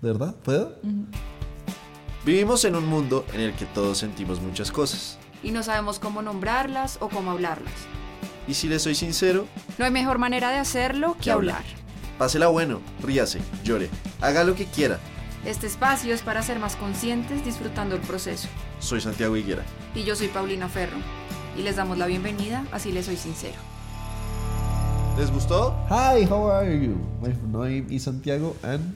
¿De verdad? ¿Puedo? Vivimos en un mundo en el que todos sentimos muchas cosas. Y no sabemos cómo nombrarlas o cómo hablarlas. Y si le soy sincero, No hay mejor manera de hacerlo que hablar. pásela bueno, ríase, llore, haga lo que quiera. Este espacio es para ser más conscientes disfrutando el proceso. Soy Santiago Higuera. Y yo soy Paulina Ferro. Y les damos la bienvenida, así les soy sincero. ¿Les gustó? Hi, how are you? My name is Santiago and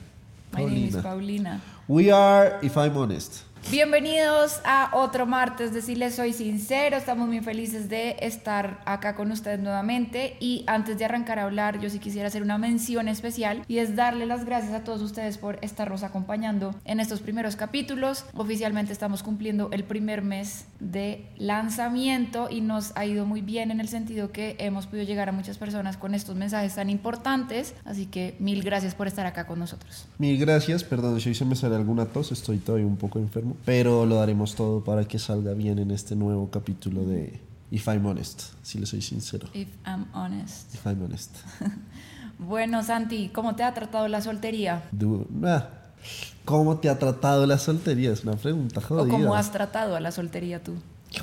My name is Paulina. Paulina. We are, if I'm honest. Bienvenidos a otro martes de Si les soy sincero. Estamos muy felices de estar acá con ustedes nuevamente. Y antes de arrancar a hablar, yo sí quisiera hacer una mención especial y es darle las gracias a todos ustedes por estarnos acompañando en estos primeros capítulos. Oficialmente estamos cumpliendo el primer mes de lanzamiento y nos ha ido muy bien en el sentido que hemos podido llegar a muchas personas con estos mensajes tan importantes. Así que mil gracias por estar acá con nosotros. Mil gracias, perdón si hoy se me sale alguna tos, estoy todavía un poco enfermo, pero lo daremos todo para que salga bien en este nuevo capítulo de If I'm Honest, si le soy sincero. If I'm honest. If I'm Honest. Bueno, Santi, ¿cómo te ha tratado la soltería? Du- ah, ¿Cómo te ha tratado la soltería? Es una pregunta ¿O jodida. cómo has tratado a la soltería tú?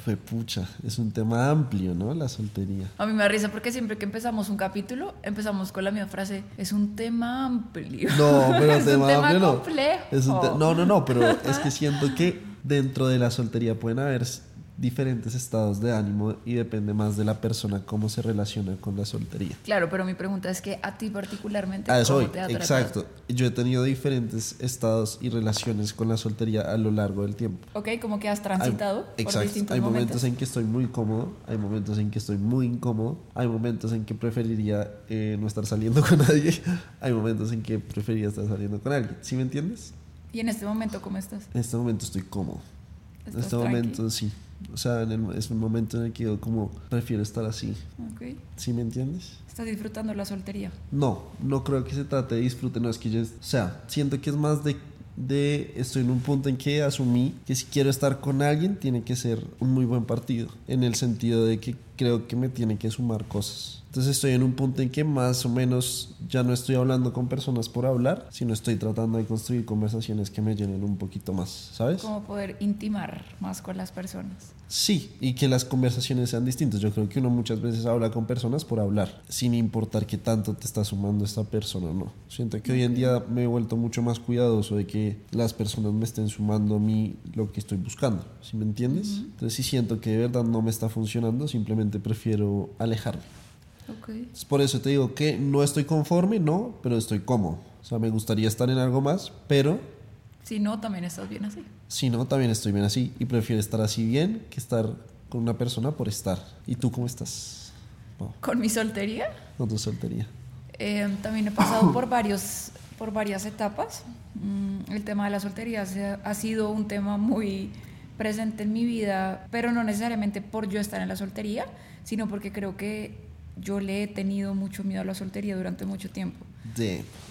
De pucha, es un tema amplio, ¿no? La soltería. A mí me da risa porque siempre que empezamos un capítulo, empezamos con la misma frase, es un tema amplio. No, pero es tema un tema amplio no. complejo. Es un te- no, no, no, pero es que siento que dentro de la soltería pueden haber diferentes estados de ánimo y depende más de la persona cómo se relaciona con la soltería. Claro, pero mi pregunta es que a ti particularmente, A eso ¿cómo voy, te ha exacto. Yo he tenido diferentes estados y relaciones con la soltería a lo largo del tiempo. Ok, como que has Hay- transitado por exacto. Hay momentos. momentos en que estoy muy cómodo, hay momentos en que estoy muy incómodo, hay momentos en que preferiría eh, no estar saliendo con nadie, hay momentos en que preferiría estar saliendo con alguien. ¿Sí me entiendes? ¿Y en este momento cómo estás? En este momento estoy cómodo. En ¿Estás este tranqui? momento sí. O sea, en el- es un momento en el que yo como prefiero estar así. Ok. ¿Sí me entiendes? ¿Estás disfrutando la soltería? No, no creo que se trate de disfrute, no es que yo, o sea, siento que es más de, de, estoy en un punto en que asumí que si quiero estar con alguien tiene que ser un muy buen partido, en el sentido de que creo que me tiene que sumar cosas. Entonces estoy en un punto en que más o menos ya no estoy hablando con personas por hablar, sino estoy tratando de construir conversaciones que me llenen un poquito más, ¿sabes? ¿Cómo poder intimar más con las personas? Sí, y que las conversaciones sean distintas. Yo creo que uno muchas veces habla con personas por hablar, sin importar qué tanto te está sumando esta persona o no. Siento que hoy en día me he vuelto mucho más cuidadoso de que las personas me estén sumando a mí lo que estoy buscando, ¿sí me entiendes? Entonces si siento que de verdad no me está funcionando, simplemente prefiero alejarme. Ok. Es por eso te digo que no estoy conforme, no, pero estoy cómodo. O sea, me gustaría estar en algo más, pero Si no, también estás bien así. Si no, también estoy bien así y prefiero estar así bien que estar con una persona por estar. ¿Y tú cómo estás? ¿Con mi soltería? con tu soltería. Eh, también he pasado por, varios, por varias etapas. Mm, el tema de la soltería ha sido un tema muy presente en mi vida, pero no necesariamente por yo estar en la soltería, sino porque creo que yo le he tenido mucho miedo a la soltería durante mucho tiempo,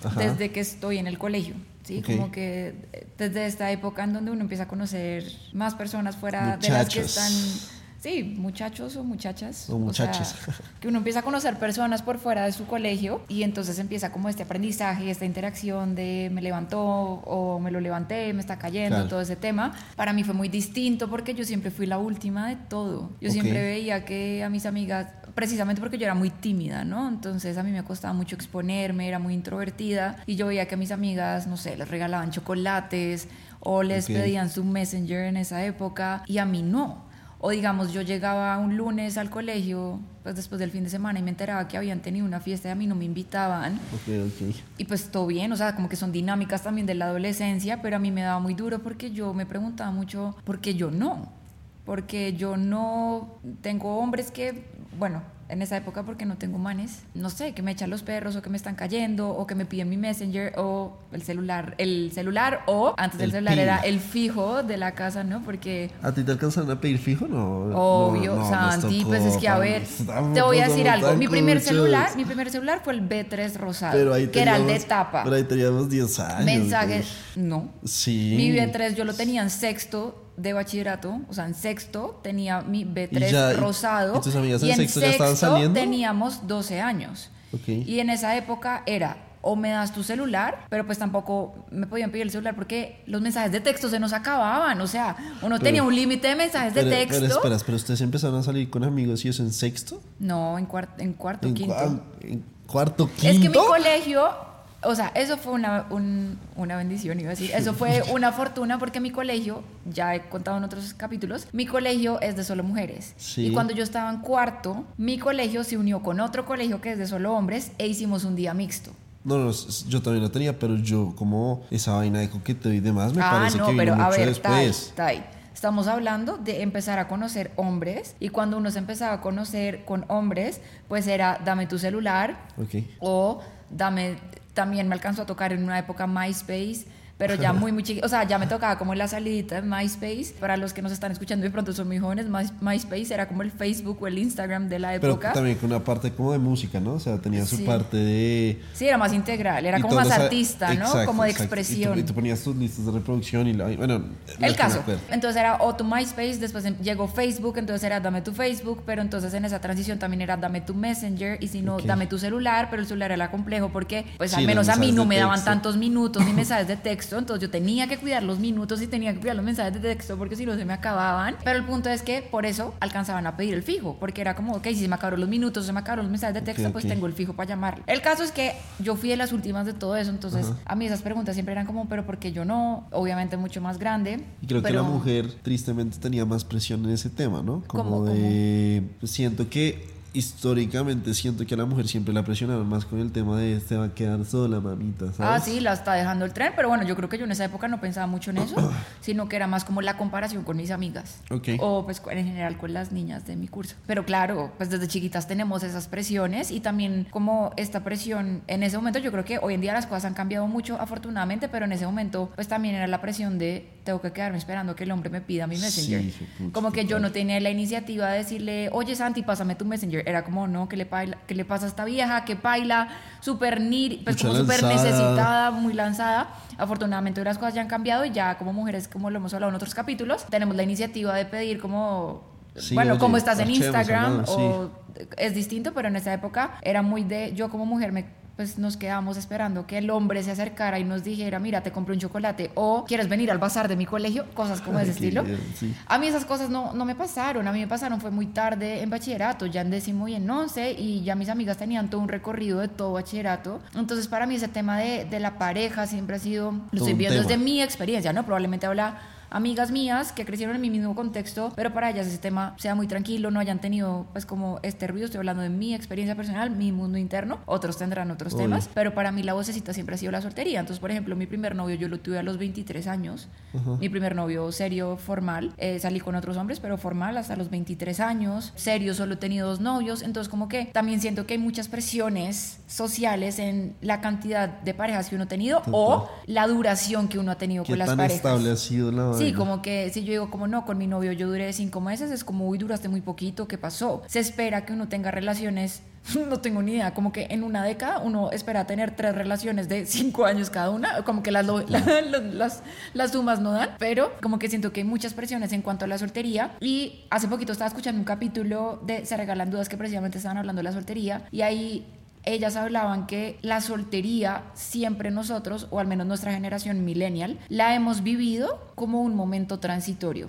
Ajá. desde que estoy en el colegio. ¿sí? Ok. Como que eh, desde esta época en donde uno empieza a conocer más personas fuera de las que Muchachos. están... Sí, muchachos o muchachas. O sea, muchachos. que uno empieza a conocer personas por fuera de su colegio y entonces empieza como este aprendizaje, esta interacción de me levantó o me lo levanté, me está cayendo, Claro. todo ese tema. Para mí fue muy distinto porque yo siempre fui la última de todo. Yo Ok. siempre veía que a mis amigas, precisamente porque yo era muy tímida, ¿no? Entonces a mí me costaba mucho exponerme, era muy introvertida y yo veía que a mis amigas, no sé, les regalaban chocolates o les pedían su messenger en esa época y a mí no. O digamos, yo llegaba un lunes al colegio, pues después del fin de semana y me enteraba que habían tenido una fiesta y a mí no me invitaban. Ok, ok. Y pues todo bien, o sea, como que son dinámicas también de la adolescencia, pero a mí me daba muy duro porque yo me preguntaba mucho, ¿por qué yo no? Porque yo no tengo hombres que, bueno, en esa época porque no tengo manes, no sé, que me echan los perros o que me están cayendo o que me piden mi messenger o el celular, el celular o antes del El celular era el fijo de la casa, ¿no? Porque ¿A ti te alcanzaron a pedir fijo? No. Obvio, no, no, Santi, nos pues tocó, es que a ver, Estamos- te voy a decir algo. Mi primer cuchos. celular, mi primer celular fue el B3 rosado, Pero ahí que era el de teníamos- tapa. Pero ahí teníamos 10 años. Mensajes, no. Sí. Mi B3 yo lo tenía en sexto de bachillerato, o sea, en sexto tenía mi B3 Y ya- y- rosado. ¿y tus amigas en y en sexto ya estaban saliendo? teníamos 12 años. Y en esa época era o me das tu celular, pero pues tampoco me podían pedir el celular porque los mensajes de texto se nos acababan, o sea, uno tenía un límite de mensajes de Pero, texto. pero espera, pero ustedes empezaron a salir con amigos y eso en sexto? No, en, cuar- en cuarto, En, quinto. cua- en cuarto, quinto. Es que mi colegio, o sea, eso fue una, un- una bendición, iba a decir. Eso fue una fortuna porque mi colegio, ya he contado en otros capítulos, mi colegio es de solo mujeres. Sí. Y cuando yo estaba en cuarto, mi colegio se unió con otro colegio que es de solo hombres e hicimos un día mixto. No, no, yo también lo tenía, pero yo como esa vaina de coqueteo y demás me ah, parece no, que vino pero a mucho ver, Tai, después. Tai, Estamos hablando de empezar a conocer hombres y cuando uno se empezaba a conocer con hombres, pues era dame tu celular, o dame, también me alcanzó a tocar en una época MySpace, pero ya muy, muy chiquito, o sea, ya me tocaba como la salidita de MySpace. Para los que nos están escuchando y de pronto son muy jóvenes, My- MySpace era como el Facebook o el Instagram de la Pero época. también con una parte como de música, ¿no? O sea, tenía su Sí. parte de... Sí, era más integral, era y como más artista, ¿no? Exacto, como de exacto. Y tú- expresión. Y tú, ponías tus listas de reproducción y la... Bueno, El caso. Entonces era o tu MySpace, después em- llegó Facebook, entonces era dame tu Facebook, pero entonces en esa transición también era dame tu Messenger y si no, Ok. dame tu celular, pero el celular era complejo porque pues Sí, al menos a mí no me daban tantos minutos ni mensajes de texto, entonces yo tenía que cuidar los minutos y tenía que cuidar los mensajes de texto porque si no se me acababan. Pero el punto es que por eso alcanzaban a pedir el fijo, porque era como, ok, si se me acabaron los minutos, se me acabaron los mensajes de texto, pues tengo el fijo para llamarle. El caso es que yo fui de las últimas de todo eso, entonces a mí esas preguntas siempre eran como, pero ¿por qué yo no? Obviamente mucho más grande. Y creo que la mujer tristemente tenía más presión en ese tema, ¿no? Como ¿Cómo, de... pues, siento que históricamente siento que a la mujer siempre la presionaron más con el tema de se va a quedar sola, mamita, ¿sabes? Ah, sí, la está dejando el tren, pero bueno, yo creo que yo en esa época no pensaba mucho en eso, sino que era más como la comparación con mis amigas. Ok. O pues en general con las niñas de mi curso. Pero claro, pues desde chiquitas tenemos esas presiones y también como esta presión en ese momento, yo creo que hoy en día las cosas han cambiado mucho afortunadamente, pero en ese momento pues también era la presión de tengo que quedarme esperando que el hombre me pida mi Sí, messenger. sí, como que yo no tenía la iniciativa de decirle, oye Santi, pásame tu messenger. Era como, no, ¿qué le, paila- qué le pasa a esta vieja? Que paila, súper pues como súper necesitada, muy lanzada. Afortunadamente las cosas ya han cambiado y ya como mujeres, como lo hemos hablado en otros capítulos, tenemos la iniciativa de pedir como, Sí, bueno, oye, como estás en Instagram o es distinto, pero en esa época era muy de, yo como mujer me pues nos quedábamos esperando que el hombre se acercara y nos dijera, mira, te compré un chocolate o quieres venir al bazar de mi colegio, cosas como ese Ay, qué estilo. bien, sí. A mí esas cosas no, no me pasaron, a mí me pasaron fue muy tarde en bachillerato, ya en décimo y en once, y ya mis amigas tenían todo un recorrido de todo bachillerato. Entonces para mí ese tema de, de la pareja siempre ha sido, lo estoy viendo desde mi experiencia, ¿no? Probablemente habla amigas mías que crecieron en mi mismo contexto, pero para ellas ese tema sea muy tranquilo, no hayan tenido pues como este ruido, estoy hablando de mi experiencia personal, mi mundo interno, otros tendrán otros temas, pero para mí la vocecita siempre ha sido la soltería. Entonces, por ejemplo, mi primer novio yo lo tuve a los 23 años, mi primer novio serio, formal, eh, salí con otros hombres, pero formal hasta los 23 años, serio solo he tenido dos novios, entonces como que también siento que hay muchas presiones sociales en la cantidad de parejas que uno ha tenido o la duración que uno ha tenido ¿Qué con las tan parejas. estable ha sido la Sí, vaina? como que si yo digo como no, con mi novio yo duré cinco meses, es como, uy, duraste muy poquito, ¿qué pasó? Se espera que uno tenga relaciones, no tengo ni idea, como que en una década uno espera tener tres relaciones de cinco años cada una, como que las, lo- la- las, las sumas no dan, pero como que siento que hay muchas presiones en cuanto a la soltería y hace poquito estaba escuchando un capítulo de Se Regalan Dudas que precisamente estaban hablando de la soltería y ahí ellas hablaban que la soltería siempre nosotros, o al menos nuestra generación millennial, la hemos vivido como un momento transitorio.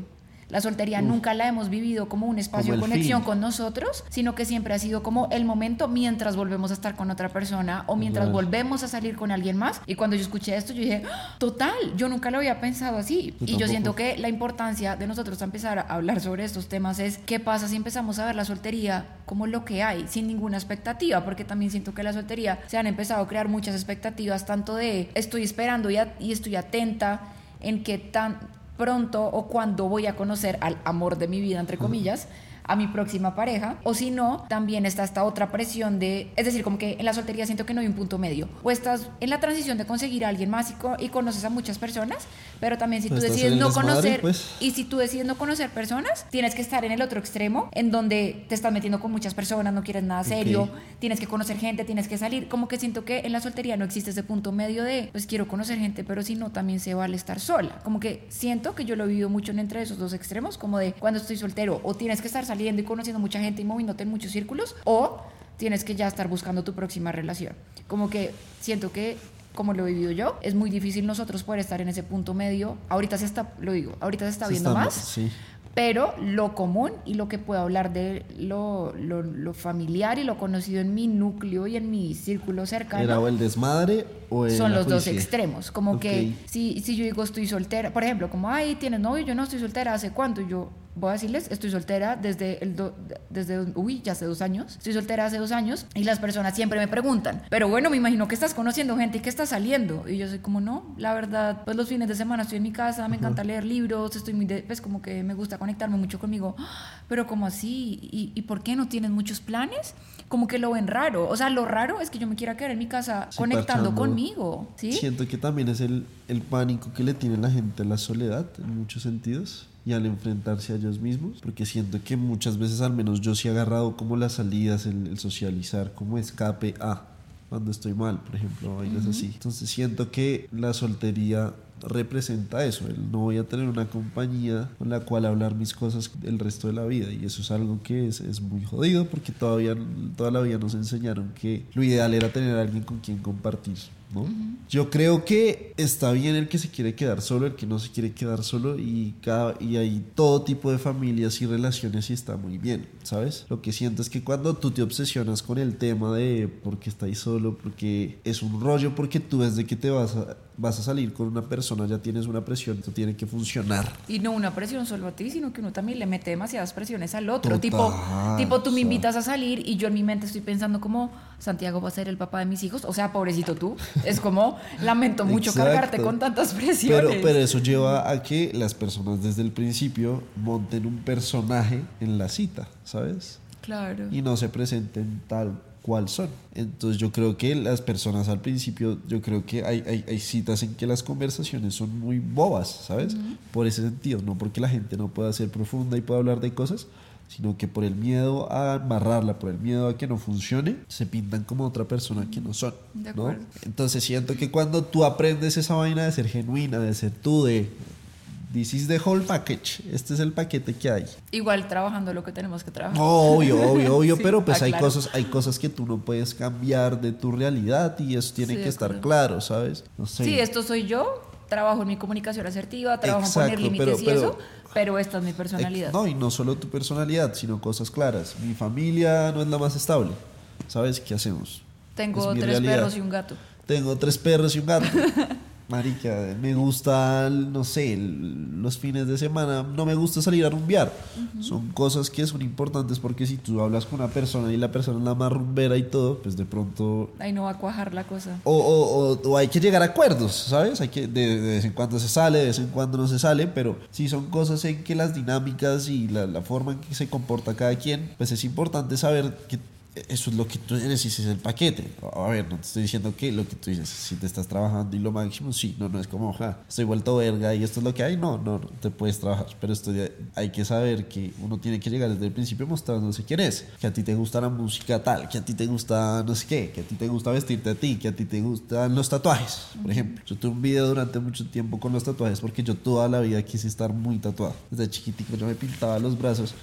La soltería nunca la hemos vivido como un espacio Como de conexión fin. con nosotros, sino que siempre ha sido como el momento mientras volvemos a estar con otra persona o mientras Claro. volvemos a salir con alguien más. Y cuando yo escuché esto, yo dije, ¡Ah! total, yo nunca lo había pensado así. Yo y yo siento que la importancia de nosotros empezar a hablar sobre estos temas es qué pasa si empezamos a ver la soltería como lo que hay, sin ninguna expectativa, porque también siento que la soltería se han empezado a crear muchas expectativas, tanto de estoy esperando y, a- y estoy atenta en qué tan pronto o cuando voy a conocer al amor de mi vida, entre comillas, a mi próxima pareja, o si no, también está esta otra presión de, es decir, como que en la soltería siento que no hay un punto medio, o estás en la transición de conseguir a alguien más y, co- y conoces a muchas personas, pero también si tú Pues decides no conocer, pues. y si tú decides no conocer personas, tienes que estar en el otro extremo, en donde te estás metiendo con muchas personas, no quieres nada serio, Ok. tienes que conocer gente, tienes que salir. Como que siento que en la soltería no existe ese punto medio de, pues quiero conocer gente, pero si no, también se vale estar sola. Como que siento que yo lo he vivido mucho en entre esos dos extremos, como de cuando estoy soltero, o tienes que estar saliendo y conociendo mucha gente y moviéndote en muchos círculos, o tienes que ya estar buscando tu próxima relación. Como que siento que como lo he vivido yo, es muy difícil nosotros poder estar en ese punto medio. Ahorita se está, lo digo, ahorita se está Se viendo está- más, sí. pero lo común y lo que puedo hablar de lo, lo- lo familiar y lo conocido en mi núcleo y en mi círculo cercano ¿Era o el desmadre o el son los dos extremos. Como que Ok. si, si yo digo estoy soltera, por ejemplo, como, ay, tienes novio, yo no estoy soltera, ¿hace cuánto? Y yo voy a decirles, estoy soltera desde, el do- desde, uy, ya hace dos años. Estoy soltera hace dos años y las personas siempre me preguntan, pero bueno, me imagino que estás conociendo gente y que estás saliendo. Y yo soy como, no, la verdad, pues los fines de semana estoy en mi casa, me encanta leer libros, estoy muy, de- pues como que me gusta conectarme mucho conmigo. Pero como así, ¿Y, ¿y por qué no tienes muchos planes? Como que lo ven raro. O sea, lo raro es que yo me quiera quedar en mi casa Sí, conectando parchando. conmigo. ¿sí? Siento que también es el, el pánico que le tiene la gente a la soledad en muchos sentidos y al enfrentarse a ellos mismos, porque siento que muchas veces al menos yo sí he agarrado como las salidas, el, el socializar como escape a cuando estoy mal, por ejemplo, vainas así. Entonces siento que la soltería representa eso, el no voy a tener una compañía con la cual hablar mis cosas el resto de la vida y eso es algo que es, es muy jodido porque todavía toda la vida nos enseñaron que lo ideal era tener a alguien con quien compartir. ¿No? Yo creo que está bien el que se quiere quedar solo, el que no se quiere quedar solo y, cada, y hay todo tipo de familias y relaciones y está muy bien, ¿sabes? Lo que siento es que cuando tú te obsesionas con el tema de por qué estáis solo, porque es un rollo, porque tú desde que te vas a, vas a salir con una persona ya tienes una presión, esto tiene que funcionar. Y no una presión solo a ti, sino que uno también le mete demasiadas presiones al otro. Total, tipo, tipo, tú me invitas a salir y yo en mi mente estoy pensando como Santiago va a ser el papá de mis hijos. O sea, pobrecito tú. Es como, lamento mucho Exacto. cargarte con tantas presiones. Pero, pero eso lleva a que las personas desde el principio monten un personaje en la cita, ¿sabes? Claro. y no se presenten tal cual son. Entonces yo creo que las personas al principio, yo creo que hay, hay, hay citas en que las conversaciones son muy bobas, ¿sabes? Por ese sentido, no porque la gente no pueda ser profunda y pueda hablar de cosas, sino que por el miedo a amarrarla, por el miedo a que no funcione, se pintan como otra persona que no son. De ¿no? acuerdo. Entonces siento que cuando tú aprendes esa vaina de ser genuina, de ser tú, de... This is the whole package. Este es el paquete que hay. Igual trabajando lo que tenemos que trabajar. Obvio, obvio, obvio, Sí, pero pues hay claro. cosas, hay cosas que tú no puedes cambiar de tu realidad y eso tiene Sí, que estar claro, ¿sabes? No sé. Sí, esto soy yo. Trabajo en mi comunicación asertiva, trabajo en poner Exacto, límites y pero- eso, pero esta es mi personalidad. No, y no solo tu personalidad, sino cosas claras. Mi familia no es la más estable. ¿Sabes qué hacemos? Tengo tres realidad. perros y un gato. Tengo tres perros y un gato. Marica, me gusta, no sé, los fines de semana, no me gusta salir a rumbear. Son cosas que son importantes porque si tú hablas con una persona y la persona es la más rumbera y todo, pues de pronto... Ahí no va a cuajar la cosa. O, o- o- o hay que llegar a acuerdos, ¿sabes? Hay que, de, de vez en cuando se sale, de vez en cuando no se sale, pero si son cosas en que las dinámicas y la, la forma en que se comporta cada quien, pues es importante saber que eso es lo que tú eres y ese es el paquete. A ver, no te estoy diciendo que lo que tú dices, si te estás trabajando y lo máximo, sí, no, no es como, ja, estoy vuelto verga y esto es lo que hay, no, no, no, te puedes trabajar, pero esto hay que saber que uno tiene que llegar desde el principio mostrándose quién es, que a ti te gusta la música tal, que a ti te gusta no sé qué, que a ti te gusta vestirte a ti, que a ti te gustan los tatuajes, por ejemplo. Yo tuve un video durante mucho tiempo con los tatuajes porque yo toda la vida quise estar muy tatuado. Desde chiquitico yo me pintaba los brazos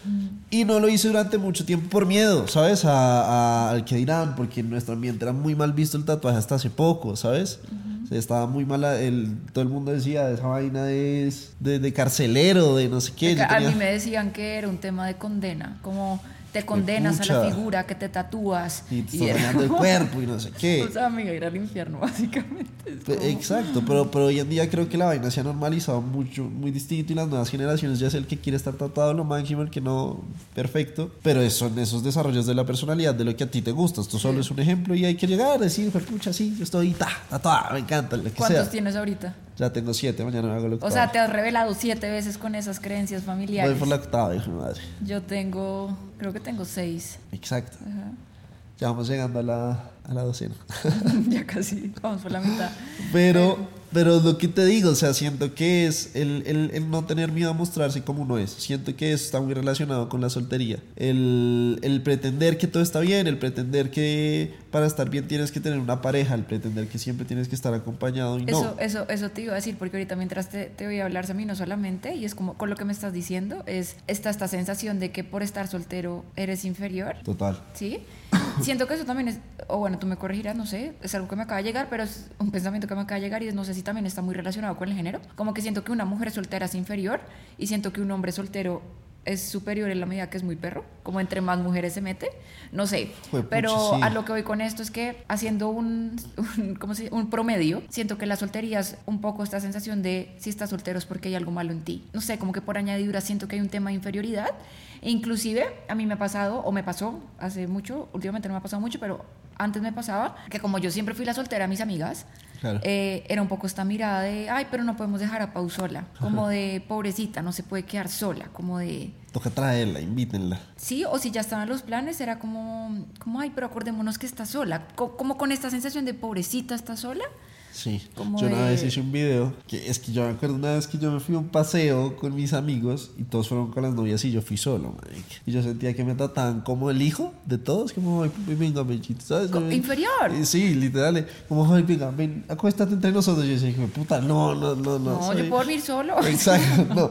y no lo hice durante mucho tiempo por miedo, ¿sabes? A, a- al que dirán, porque en nuestro ambiente era muy mal visto el tatuaje hasta hace poco, ¿sabes? O sea, estaba muy mala, el, todo el mundo decía, esa vaina es de, de carcelero, de no sé qué. A tenía- mí me decían que era un tema de condena, como te condenas a la pucha. figura que te tatúas. y te y era el cuerpo y no sé qué. O sea, amiga, ir al infierno, básicamente. Como- Exacto, pero, pero hoy en día creo que la vaina se ha normalizado mucho, muy distinto y las nuevas generaciones ya es el que quiere estar tratado lo máximo, el que no, perfecto, pero son esos desarrollos de la personalidad, de lo que a ti te gusta, esto solo es un ejemplo y hay que llegar a decir, "Fue pucha, sí, yo estoy ta, tatuada, me encanta, lo que ¿Cuántos sea. tienes ahorita? Ya tengo siete, mañana me hago lo O sea, te has revelado siete veces con esas creencias Voy familiares. por la octava, hijo de madre. Yo tengo, creo que tengo seis. Exacto. Ajá. Ya vamos llegando a la, a la docena. ya casi, vamos por la mitad. Pero, pero lo que te digo, o sea, siento que es el, el- el no tener miedo a mostrarse como uno es. Siento que eso está muy relacionado con la soltería. El, el pretender que todo está bien, el pretender que para estar bien tienes que tener una pareja, el pretender que siempre tienes que estar acompañado y no. Eso, eso, eso te iba a decir, porque ahorita mientras te, te voy a hablar mí no solamente, y es como con lo que me estás diciendo, es esta, esta sensación de que por estar soltero eres inferior, Total. ¿sí? siento que eso también es, o bueno, tú me corregirás, no sé, es algo que me acaba de llegar, pero es un pensamiento que me acaba de llegar y no sé si también está muy relacionado con el género. Como que siento que una mujer soltera es inferior y siento que un hombre soltero es superior en la medida que es muy perro, como entre más mujeres se mete, no sé, pero sí. a lo que voy con esto es que haciendo un, un, ¿cómo se dice? un promedio, siento que la soltería es un poco esta sensación de si estás soltero es porque hay algo malo en ti, no sé, como que por añadidura siento que hay un tema de inferioridad, e inclusive a mí me ha pasado, o me pasó hace mucho, últimamente no me ha pasado mucho, pero antes me pasaba que como yo siempre fui la soltera de mis amigas, Claro. eh, era un poco esta mirada de, ay, pero no podemos dejar a Pau sola, como de pobrecita, no se puede quedar sola, como de... Toca traerla, invítenla. Sí, o si ya estaban los planes, era como, como ay, pero acordémonos que está sola. Co- como con esta sensación de pobrecita está sola. Sí, Como yo una vez hice un video, que es que yo me acuerdo una vez que yo me fui a un paseo con mis amigos y todos fueron con las novias y yo fui solo, marica. Y yo sentía que me trataban como el hijo de todos, como, "Ay, venga, Mechito", ¿sabes? Co- inferior. Eh, Sí, literal, eh, como, ay, venga, ven, acuéstate entre nosotros. Y yo decía, puta, no, no, no, no. No, soy- yo puedo dormir solo. Exacto, no.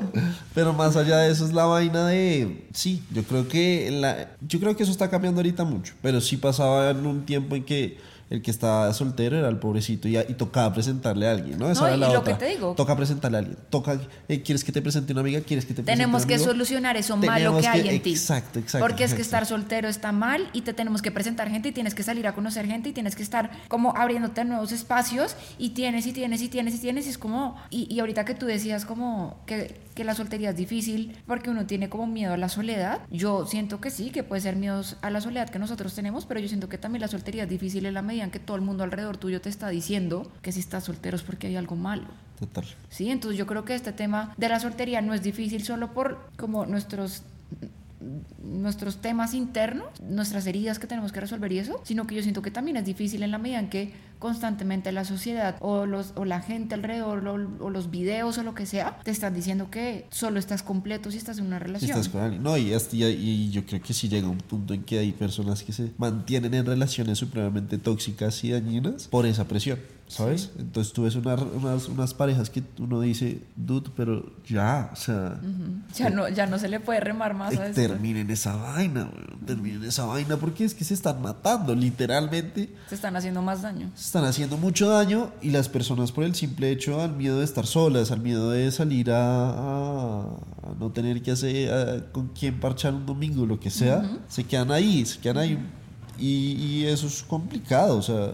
Pero más allá de eso es la vaina de. Sí, yo creo que la, yo creo que eso está cambiando ahorita mucho. Pero sí pasaba en un tiempo en que el que estaba soltero era el pobrecito y, y tocaba presentarle a alguien, ¿no? Esa No, era y la lo otra. que te digo. Toca presentarle a alguien. Toca, eh, ¿quieres que te presente una amiga? ¿Quieres que te presente Tenemos que solucionar eso malo Tenemos que hay que- en ti. Exacto, exacto. Porque es que exacto. estar soltero está mal y te tenemos que presentar gente y tienes que salir a conocer gente y tienes que estar como abriéndote nuevos espacios y tienes y tienes y tienes y tienes y es como, y, y ahorita que tú decías como que, que la soltería es difícil porque uno tiene como miedo a la soledad, yo siento que sí, que puede ser miedos a la soledad que nosotros tenemos, pero yo siento que también la soltería es difícil en la medida en que todo el mundo alrededor tuyo te está diciendo que si estás soltero es porque hay algo malo. Total. Sí, entonces yo creo que este tema de la soltería no es difícil solo por como nuestros nuestros temas internos, nuestras heridas que tenemos que resolver y eso, sino que yo siento que también es difícil en la medida en que constantemente la sociedad o, los, o la gente alrededor o, o los videos o lo que sea te están diciendo que solo estás completo si estás en una Si relación. estás con alguien. No, y, hasta- y, y yo creo que sí llega un punto en que hay personas que se mantienen en relaciones supremamente tóxicas y dañinas por esa presión, ¿sabes? Entonces tú ves una- unas, unas parejas que uno dice, dude, pero ya, o sea, Ya no, ya no se le puede remar más a eh, esto. terminen esa vaina, weón, terminen esa vaina porque es que se están matando, literalmente. Se están haciendo más daño. Se están haciendo mucho daño y las personas por el simple hecho al miedo de estar solas, al miedo de salir a, a- a no tener que hacer a- con quién parchar un domingo, lo que sea, se quedan ahí, se quedan ahí y, y eso es complicado, o sea,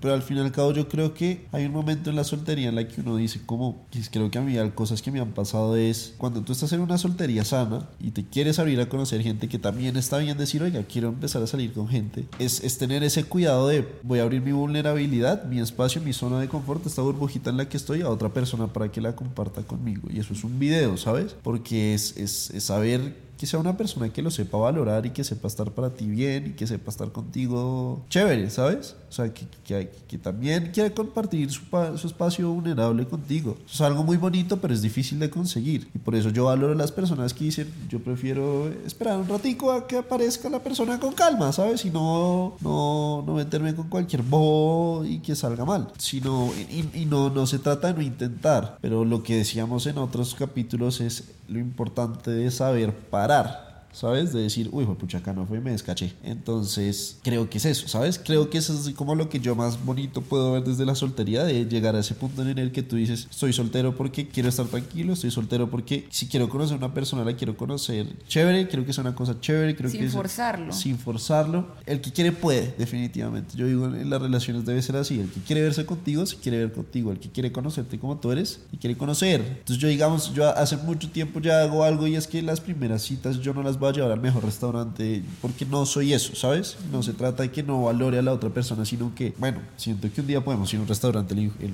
pero al fin y al cabo yo creo que hay un momento en la soltería en la que uno dice como, que creo que a mí cosas que me han pasado es cuando tú estás en una soltería sana y te quieres abrir a conocer gente que también está bien decir, oiga, quiero empezar a salir con gente, es, es tener ese cuidado de voy a abrir mi vulnerabilidad, mi espacio, mi zona de confort, esta burbujita en la que estoy a otra persona para que la comparta conmigo. Y eso es un video, ¿sabes? Porque es, es, es saber que sea una persona que lo sepa valorar y que sepa estar para ti bien y que sepa estar contigo chévere, ¿sabes? O sea, que, que, que también quiere compartir su, su espacio vulnerable contigo. Eso es algo muy bonito, pero es difícil de conseguir. Y por eso yo valoro a las personas que dicen, yo prefiero esperar un ratico a que aparezca la persona con calma, ¿sabes? Y no, no, no meterme con cualquier bobo y que salga mal. Sino, y, y no, no se trata de no intentar, pero lo que decíamos en otros capítulos es lo importante de saber parar parar. ¿Sabes? De decir, uy, pucha, acá no fue, me descaché. Entonces, creo que es eso, ¿sabes? Creo que eso es como lo que yo más bonito puedo ver desde la soltería, de llegar a ese punto en el que tú dices, estoy soltero porque quiero estar tranquilo, estoy soltero porque si quiero conocer a una persona, la quiero conocer chévere, quiero que sea una cosa chévere, creo Sin que es- forzarlo. sin forzarlo. El que quiere puede, definitivamente. Yo digo, en las relaciones debe ser así. El que quiere verse contigo, se quiere ver contigo. El que quiere conocerte como tú eres, y quiere conocer. Entonces yo, digamos, yo hace mucho tiempo ya hago algo y es que las primeras citas yo no las voy a llevar al mejor restaurante porque no soy eso, ¿sabes? No se trata de que no valore a la otra persona, sino que, bueno, siento que un día podemos ir a un restaurante, el, el,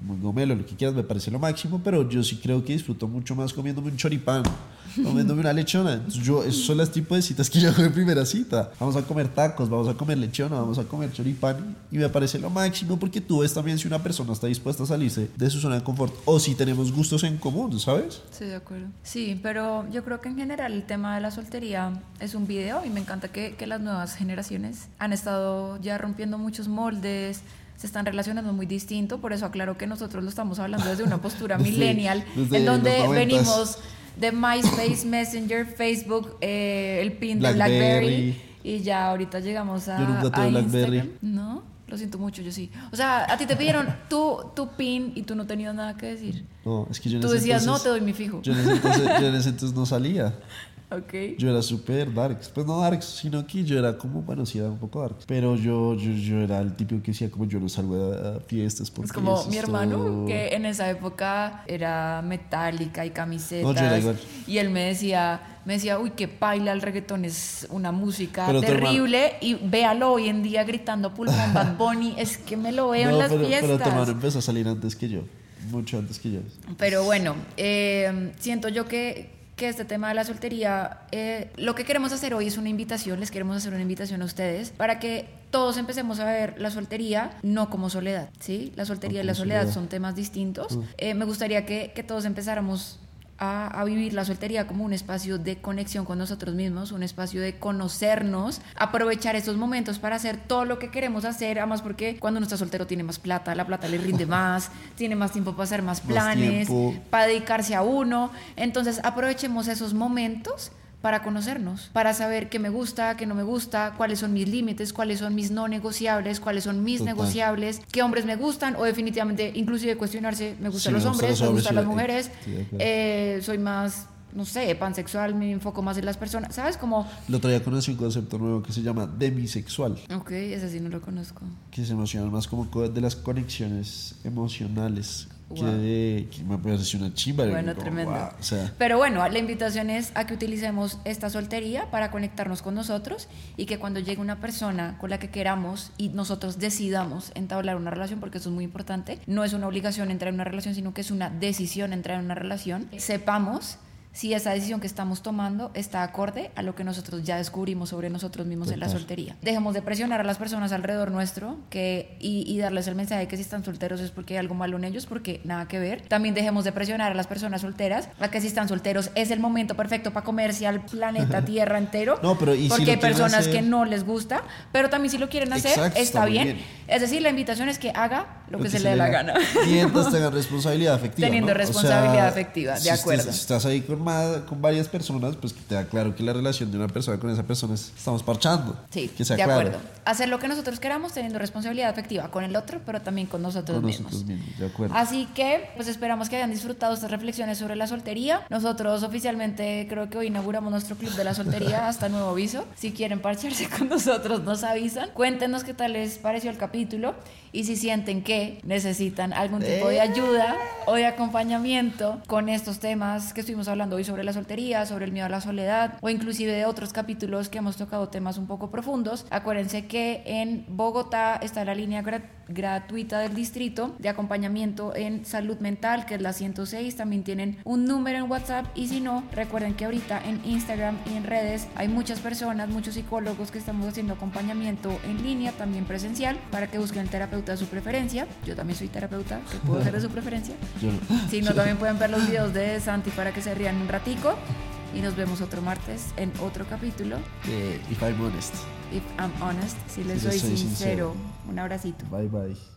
muy gomelo, lo que quieras, me parece lo máximo, pero yo sí creo que disfruto mucho más comiéndome un choripán, comiéndome una lechona. Entonces yo, esos son las tipos de citas que yo hago en primera cita. Vamos a comer tacos, vamos a comer lechona, vamos a comer choripán y me parece lo máximo porque tú ves también si una persona está dispuesta a salirse de su zona de confort o si tenemos gustos en común, ¿sabes? Estoy de acuerdo. Sí, pero yo creo que en general el tema de la soltería es un video y me encanta que, que las nuevas generaciones han estado ya rompiendo muchos moldes, se están relacionando muy distinto, por eso aclaro que nosotros lo estamos hablando desde una postura millennial, en donde los venimos de MySpace, Messenger, Facebook, eh, el pin de Blackberry. Y ya ahorita llegamos a. A Blackberry. Instagram. No, lo siento mucho, yo sí. O sea, a ti te pidieron tu, tu pin y tú no tenías nada que decir. No, es que yo en Tú ese decías, no, te doy mi fijo. Yo en, ese entonces, yo en ese entonces no salía. Ok. Yo era súper darks. Pues no darks, sino que yo era como, bueno, sí era un poco darks. Pero yo, yo, yo era el tipo que decía como yo no salgo a, fiestas porque Es como mi hermano, todo- que en esa época era metálica y camisetas. No, yo era igual. Y él me decía, me decía, uy, que paila el reggaetón es una música Pero terrible. Y véalo hoy en día gritando pulmón Bad Bunny, es que me lo veo No, en las pero, fiestas. pero tu hermano empezó a salir antes que yo. Mucho antes que yo. Pero bueno, eh, siento yo que, que este tema de la soltería, eh, lo que queremos hacer hoy es una invitación, les queremos hacer una invitación a ustedes para que todos empecemos a ver la soltería no como soledad, ¿sí? La soltería No y la soledad. son temas distintos. Mm. Eh, me gustaría que, que todos empezáramos a, a vivir la soltería como un espacio de conexión con nosotros mismos, un espacio de conocernos, aprovechar estos momentos para hacer todo lo que queremos hacer, además porque cuando uno está soltero tiene más plata, la plata le rinde más, tiene más tiempo para hacer más planes, para dedicarse a uno. Entonces aprovechemos esos momentos para conocernos, para saber qué me gusta, qué no me gusta, cuáles son mis límites, cuáles son mis no negociables, cuáles son mis Total. negociables, qué hombres me gustan o definitivamente inclusive cuestionarse, me gustan Sí, los me hombres, los me gustan las mujeres, sí, acuerdo. eh, soy más, no sé, pansexual, me enfoco más en las personas, ¿sabes? Como, El otro día conocí un concepto nuevo que se llama demisexual, ok, ese sí no lo conozco. que se emociona más como co- de las conexiones emocionales. Que, Wow. de- que me parece una chimba. Bueno, como, tremendo. wow, o sea, Pero bueno, la invitación es a que utilicemos esta soltería para conectarnos con nosotros y que cuando llegue una persona con la que queramos y nosotros decidamos entablar una relación, porque eso es muy importante, no es una obligación entrar en una relación, sino que es una decisión entrar en una relación, sepamos si esa decisión que estamos tomando está acorde a lo que nosotros ya descubrimos sobre nosotros mismos en la soltería. Dejemos de presionar a las personas alrededor nuestro que, y, y darles el mensaje de que si están solteros es porque hay algo malo en ellos, porque nada que ver. También dejemos de presionar a las personas solteras a que si están solteros es el momento perfecto para comerse al planeta Tierra entero. No, pero ¿y si porque lo hay personas hacer? que no les gusta, pero también si lo quieren hacer Exacto, está, bien. Es decir, la invitación es que haga lo, que, se, le dé la gana. Mientras tengan responsabilidad afectiva. Teniendo ¿no? O sea, responsabilidad afectiva, de si acuerdo. si estás ahí con, más, con varias personas, pues que te da claro que la relación de una persona con esa persona es, estamos parchando. Sí, que sea de claro. acuerdo. Hacer lo que nosotros queramos teniendo responsabilidad afectiva con el otro, pero también con nosotros Con mismos. nosotros mismos, de acuerdo. Así que, pues esperamos que hayan disfrutado estas reflexiones sobre la soltería. Nosotros oficialmente creo que hoy inauguramos nuestro club de la soltería hasta nuevo aviso. Si quieren parcharse con nosotros, nos avisan. Cuéntenos qué tal les pareció el capítulo y si sienten que necesitan algún tipo de ayuda o de acompañamiento con estos temas que estuvimos hablando hoy sobre la soltería, sobre el miedo a la soledad o inclusive de otros capítulos que hemos tocado temas un poco profundos. Acuérdense que en Bogotá está la línea gra- gratuita del distrito de acompañamiento en salud mental, que es la 106. También tienen un número en WhatsApp y si no, recuerden que ahorita en Instagram y en redes hay muchas personas, muchos psicólogos que estamos haciendo acompañamiento en línea, también presencial, para que busquen el terapeuta de su preferencia. Yo también soy terapeuta, que puedo ser de su preferencia. Si no, también pueden ver los videos de Santi para que se rían un ratico. Y nos vemos otro martes en otro capítulo. Eh, if I'm honest. If I'm honest, si les Si les soy soy sincero. sincero. Un abracito. Bye bye.